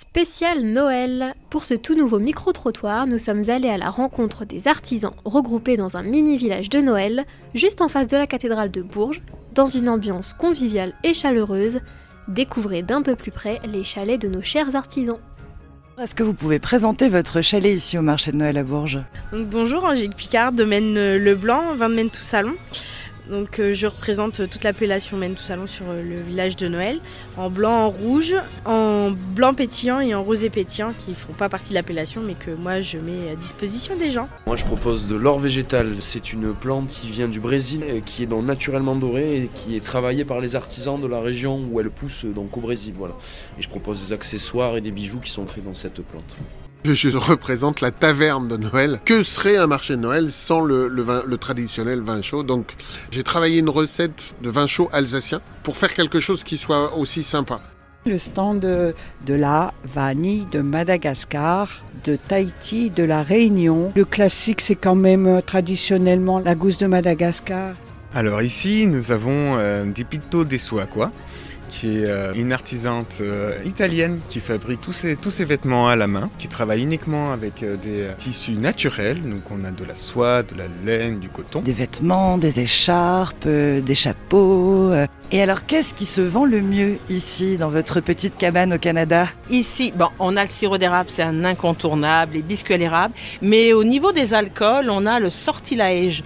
Spécial Noël. Pour ce tout nouveau micro-trottoir, nous sommes allés à la rencontre des artisans regroupés dans un mini-village de Noël, juste en face de la cathédrale de Bourges, dans une ambiance conviviale et chaleureuse. Découvrez d'un peu plus près les chalets de nos chers artisans. Est-ce que vous pouvez présenter votre chalet ici au marché de Noël à Bourges? Donc, Bonjour, Angélique Picard, domaine Leblanc, vin de Maine tout salon. Donc euh, je représente toute l'appellation Maine tout salon sur euh, le village de Noël, en blanc, en rouge, en blanc pétillant et en rosé pétillant qui font pas partie de l'appellation mais que moi je mets à disposition des gens. Moi je propose de l'or végétal. C'est une plante qui vient du Brésil, qui est donc naturellement dorée et qui est travaillée par les artisans de la région où elle pousse donc au Brésil. Voilà. Et je propose des accessoires et des bijoux qui sont faits dans cette plante. Je représente la taverne de Noël. Que serait un marché de Noël sans le, vin, le traditionnel vin chaud? Donc j'ai travaillé une recette de vin chaud alsacien pour faire quelque chose qui soit aussi sympa. Le stand de, de la vanille de Madagascar, de Tahiti, de la Réunion. Le classique, c'est quand même euh, traditionnellement la gousse de Madagascar. Alors ici, nous avons euh, des Pito des quoi qui est euh, une artisante euh, italienne qui fabrique tous ses, tous ses vêtements à la main, qui travaille uniquement avec euh, des tissus naturels. Donc on a de la soie, de la laine, du coton. Des vêtements, des écharpes, des chapeaux. Et alors qu'est-ce qui se vend le mieux ici, dans votre petite cabane au Canada? Ici, bon, on a le sirop d'érable, c'est un incontournable, les biscuits à l'érable. Mais au niveau des alcools, on a le sortilège.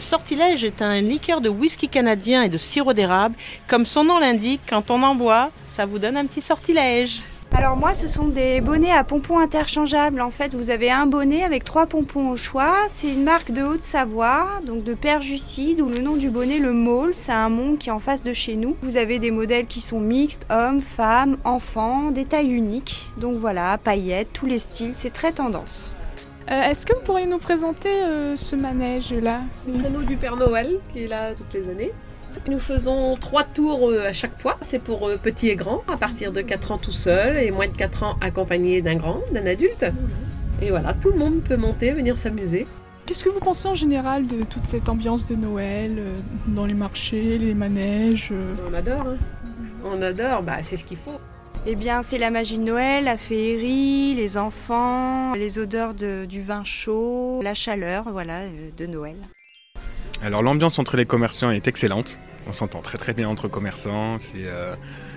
sortilège est un liqueur de whisky canadien et de sirop d'érable. Comme son nom l'indique, quand on en boit, ça vous donne un petit sortilège. Alors moi, ce sont des bonnets à pompons interchangeables. En fait, vous avez un bonnet avec trois pompons au choix. C'est une marque de Haute-Savoie, donc de Père Jucide, où le nom du bonnet, le Maule, c'est un mont qui est en face de chez nous. Vous avez des modèles qui sont mixtes, hommes, femmes, enfants, des tailles uniques. Donc voilà, paillettes, tous les styles, c'est très tendance. Euh, est-ce que vous pourriez nous présenter euh, ce manège-là? C'est le traîneau du Père Noël qui est là toutes les années. Nous faisons trois tours euh, à chaque fois. C'est pour euh, petits et grands, à partir de 4 ans tout seul et moins de 4 ans accompagné d'un grand, d'un adulte. Et voilà, tout le monde peut monter, venir s'amuser. Qu'est-ce que vous pensez en général de toute cette ambiance de Noël, euh, dans les marchés, les manèges On adore, hein. on adore, bah, c'est ce qu'il faut. Eh bien, c'est la magie de Noël, la féerie, les enfants, les odeurs du vin chaud, la chaleur, voilà, de Noël. Alors l'ambiance entre les commerçants est excellente. On s'entend très très bien entre commerçants. Euh,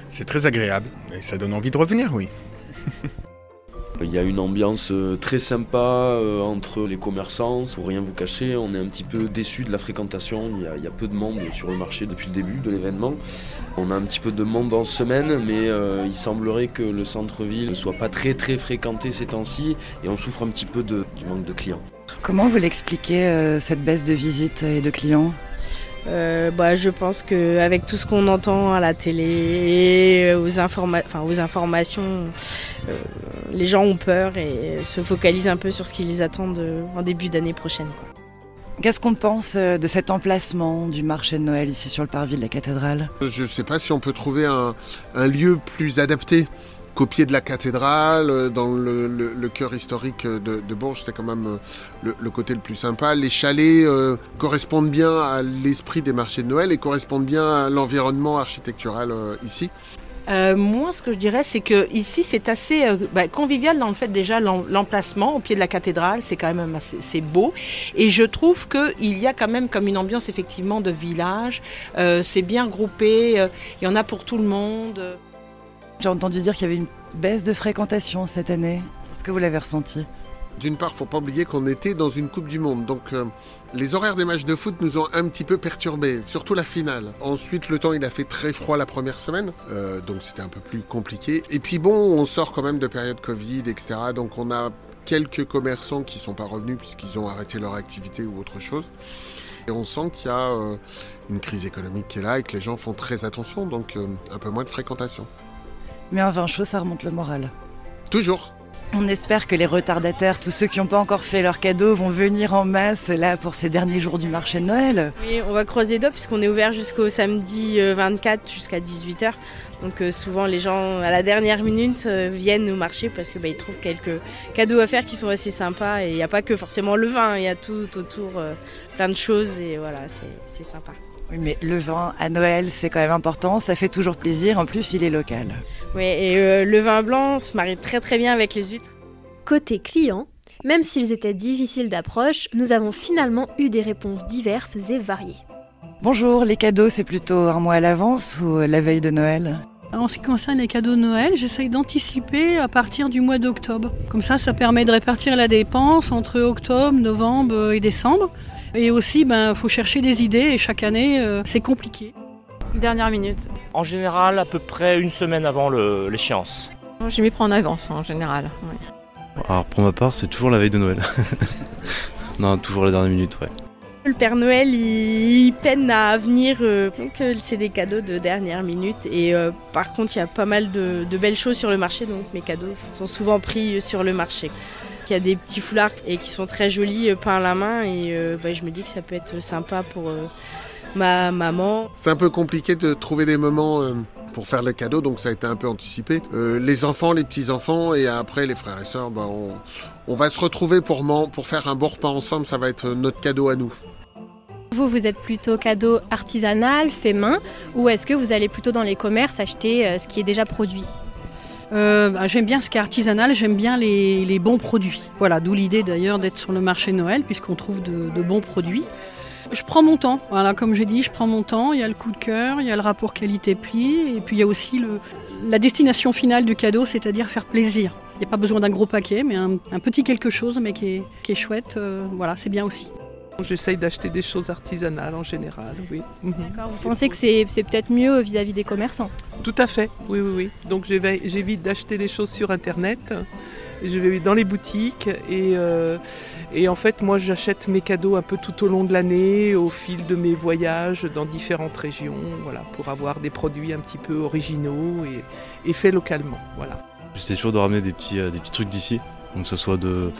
c'est très agréable et ça donne envie de revenir, oui. Il y a une ambiance euh, très sympa euh, entre les commerçants. Pour rien vous cacher, on est un petit peu déçu de la fréquentation. Il y, a, peu de monde sur le marché depuis le début de l'événement. On a un petit peu de monde en semaine, mais il semblerait que le centre-ville ne soit pas très très fréquenté ces temps-ci et on souffre un petit peu du manque de clients. Comment vous l'expliquez, cette baisse de visites et de clients? Euh, bah, je pense qu'avec tout ce qu'on entend à la télé et aux, aux informations, euh, les gens ont peur et se focalisent un peu sur ce qui les attend en début d'année prochaine. Qu'est-ce qu'on pense euh, de cet emplacement du marché de Noël ici sur le parvis de la cathédrale? Je ne sais pas si on peut trouver un lieu plus adapté copier de la cathédrale, euh, dans le, cœur historique de, Bourges, c'était quand même euh, le, côté le plus sympa. Les chalets euh, correspondent bien à l'esprit des marchés de Noël et correspondent bien à l'environnement architectural ici. moi, ce que je dirais, c'est que ici, c'est assez bah, convivial dans le fait déjà l'emplacement au pied de la cathédrale, c'est quand même assez beau. Et je trouve qu'il y a quand même comme une ambiance effectivement de village. c'est bien groupé, il y en a pour tout le monde. J'ai entendu dire qu'il y avait une baisse de fréquentation cette année. Est-ce que vous l'avez ressenti? D'une part, faut pas oublier qu'on était dans une Coupe du Monde, donc euh, les horaires des matchs de foot nous ont un petit peu perturbés, surtout la finale. Ensuite, le temps il a fait très froid la première semaine, euh, donc c'était un peu plus compliqué. Et puis bon, on sort quand même de période Covid, etc. Donc on a quelques commerçants qui sont pas revenus puisqu'ils ont arrêté leur activité ou autre chose. Et on sent qu'il y a euh, une crise économique qui est là et que les gens font très attention, donc un peu moins de fréquentation. Mais un vin chaud, ça remonte le moral. Toujours. On espère que les retardataires, tous ceux qui n'ont pas encore fait leurs cadeaux, vont venir en masse là pour ces derniers jours du marché de Noël. Oui, on va croiser les doigts puisqu'on est ouvert jusqu'au samedi 24 euh, jusqu'à 18h. Donc euh, souvent les gens à la dernière minute euh, viennent au marché parce qu'ils bah, trouvent quelques cadeaux à faire qui sont assez sympas et il n'y a pas que forcément le vin, il y a tout autour, plein de choses et voilà, c'est sympa. Oui, mais le vin à Noël, c'est quand même important, ça fait toujours plaisir, en plus il est local. Oui, et euh, le vin blanc se marie très très bien avec les huîtres. Côté client, même s'ils étaient difficiles d'approche, nous avons finalement eu des réponses diverses et variées. Bonjour, les cadeaux, c'est plutôt un mois à l'avance ou la veille de Noël? En ce qui concerne les cadeaux de Noël, j'essaye d'anticiper à partir du mois d'octobre. Comme ça, ça permet de répartir la dépense entre octobre, novembre et décembre. Et aussi, il ben, faut chercher des idées et chaque année, euh, c'est compliqué. Dernière minute. En général, à peu près une semaine avant l'échéance. Je m'y prends en avance en général. Alors pour ma part, c'est toujours la veille de Noël. non, toujours la dernière minute, ouais. Le Père Noël, il, peine à venir, euh, donc euh, c'est des cadeaux de dernière minute. Et par contre, il y a pas mal de, de, belles choses sur le marché, donc mes cadeaux sont souvent pris sur le marché. Il y a des petits foulards et qui sont très jolis euh, peints à la main et euh, bah, je me dis que ça peut être sympa pour euh, ma maman. C'est un peu compliqué de trouver des moments pour faire les cadeaux, donc ça a été un peu anticipé. les enfants, les petits-enfants et après les frères et sœurs, bah, on, va se retrouver pour, pour faire un bon repas ensemble, ça va être notre cadeau à nous. Vous, vous êtes plutôt cadeau artisanal, fait main, ou est-ce que vous allez plutôt dans les commerces acheter ce qui est déjà produit? Euh, bah, j'aime bien ce qui est artisanal, j'aime bien les, bons produits. Voilà, d'où l'idée d'ailleurs d'être sur le marché Noël, puisqu'on trouve de, bons produits. Je prends mon temps, voilà, comme j'ai dit, je prends mon temps. Il y a le coup de cœur, il y a le rapport qualité-prix, et puis il y a aussi la destination finale du cadeau, c'est-à-dire faire plaisir. Il n'y a pas besoin d'un gros paquet, mais un, petit quelque chose, mais qui est, chouette, euh, voilà, c'est bien aussi. J'essaye d'acheter des choses artisanales en général, oui. Mhm. D'accord, vous pensez que c'est peut-être mieux vis-à-vis des commerçants Tout à fait, oui, oui, oui. Donc j'évite d'acheter des choses sur Internet, je vais dans les boutiques et, euh, et en fait moi j'achète mes cadeaux un peu tout au long de l'année, au fil de mes voyages dans différentes régions, voilà, pour avoir des produits un petit peu originaux et, et faits localement, voilà. J'essaie toujours de ramener des petits, euh, des petits trucs d'ici. Donc ce soit de,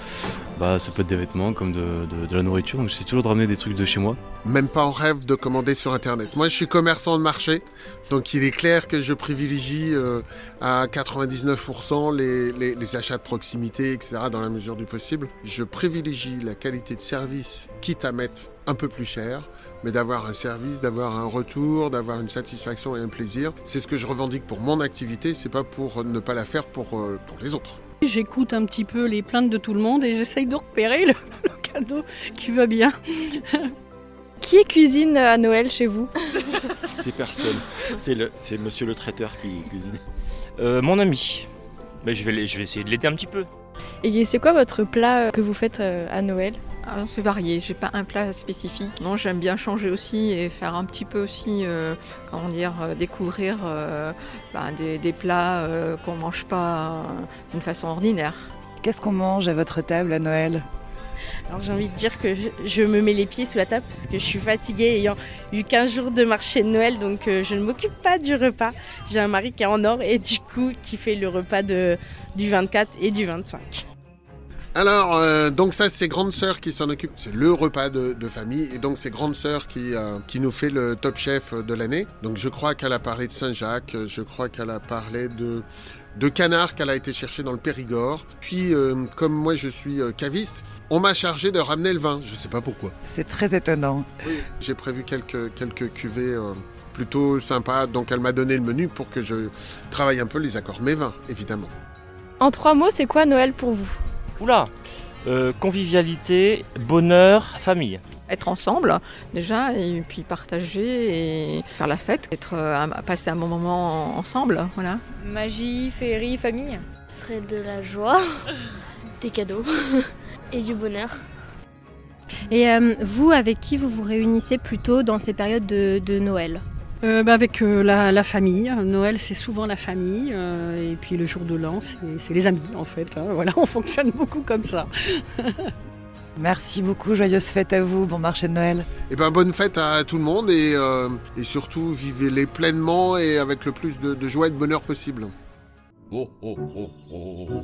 bah, ça peut être des vêtements comme de, la nourriture. Donc j'essaie toujours de ramener des trucs de chez moi. Même pas en rêve de commander sur internet. Moi je suis commerçant de marché, donc il est clair que je privilégie euh, à 99% les, les, achats de proximité, etc. dans la mesure du possible. Je privilégie la qualité de service, quitte à mettre un peu plus cher mais d'avoir un service, d'avoir un retour, d'avoir une satisfaction et un plaisir. C'est ce que je revendique pour mon activité, c'est pas pour ne pas la faire pour, euh, pour les autres. J'écoute un petit peu les plaintes de tout le monde et j'essaye de repérer le, cadeau qui va bien. Qui cuisine à Noël chez vous? C'est personne. C'est le, monsieur le traiteur qui cuisine. Euh, mon ami. Mais je, vais, je vais essayer de l'aider un petit peu. Et c'est quoi votre plat que vous faites euh, à Noël? Ah, c'est varié, j'ai pas un plat spécifique. Non, j'aime bien changer aussi et faire un petit peu aussi, euh, comment dire, euh, découvrir euh, ben, des, plats qu'on mange pas d'une façon ordinaire. Qu'est-ce qu'on mange à votre table à Noël? Alors j'ai envie de dire que je me mets les pieds sous la table parce que je suis fatiguée ayant eu 15 jours de marché de Noël donc je ne m'occupe pas du repas. J'ai un mari qui est en or et du coup qui fait le repas de, du 24 et du 25. Alors, euh, donc ça, c'est grande sœur qui s'en occupe. C'est le repas de, famille. Et donc, c'est grande sœur qui, euh, qui nous fait le top chef de l'année. Donc, je crois qu'elle a parlé de Saint-Jacques. Je crois qu'elle a parlé de, de canard qu'elle a été chercher dans le Périgord. Puis, euh, comme moi, je suis caviste, on m'a chargé de ramener le vin. Je ne sais pas pourquoi. C'est très étonnant. Oui, j'ai prévu quelques, quelques cuvées plutôt sympas. Donc, elle m'a donné le menu pour que je travaille un peu les accords. Mes vins, évidemment. En trois mots, c'est quoi Noël pour vous? Oula euh, Convivialité, bonheur, famille. Être ensemble déjà et puis partager et faire la fête, être euh, passer un bon moment ensemble, voilà. Magie, féerie, famille. Ce serait de la joie, des cadeaux et du bonheur. Et euh, vous, avec qui vous vous réunissez plutôt dans ces périodes de Noël? Euh, bah, avec euh, la, famille. Noël, c'est souvent la famille. Euh, et puis le jour de l'an, c'est les amis, en fait. Hein. Voilà, on fonctionne beaucoup comme ça. Merci beaucoup, joyeuse fête à vous, bon marché de Noël. Et eh ben bonne fête à tout le monde et, surtout vivez-les pleinement et avec le plus de, de joie et de bonheur possible. Oh, oh, oh,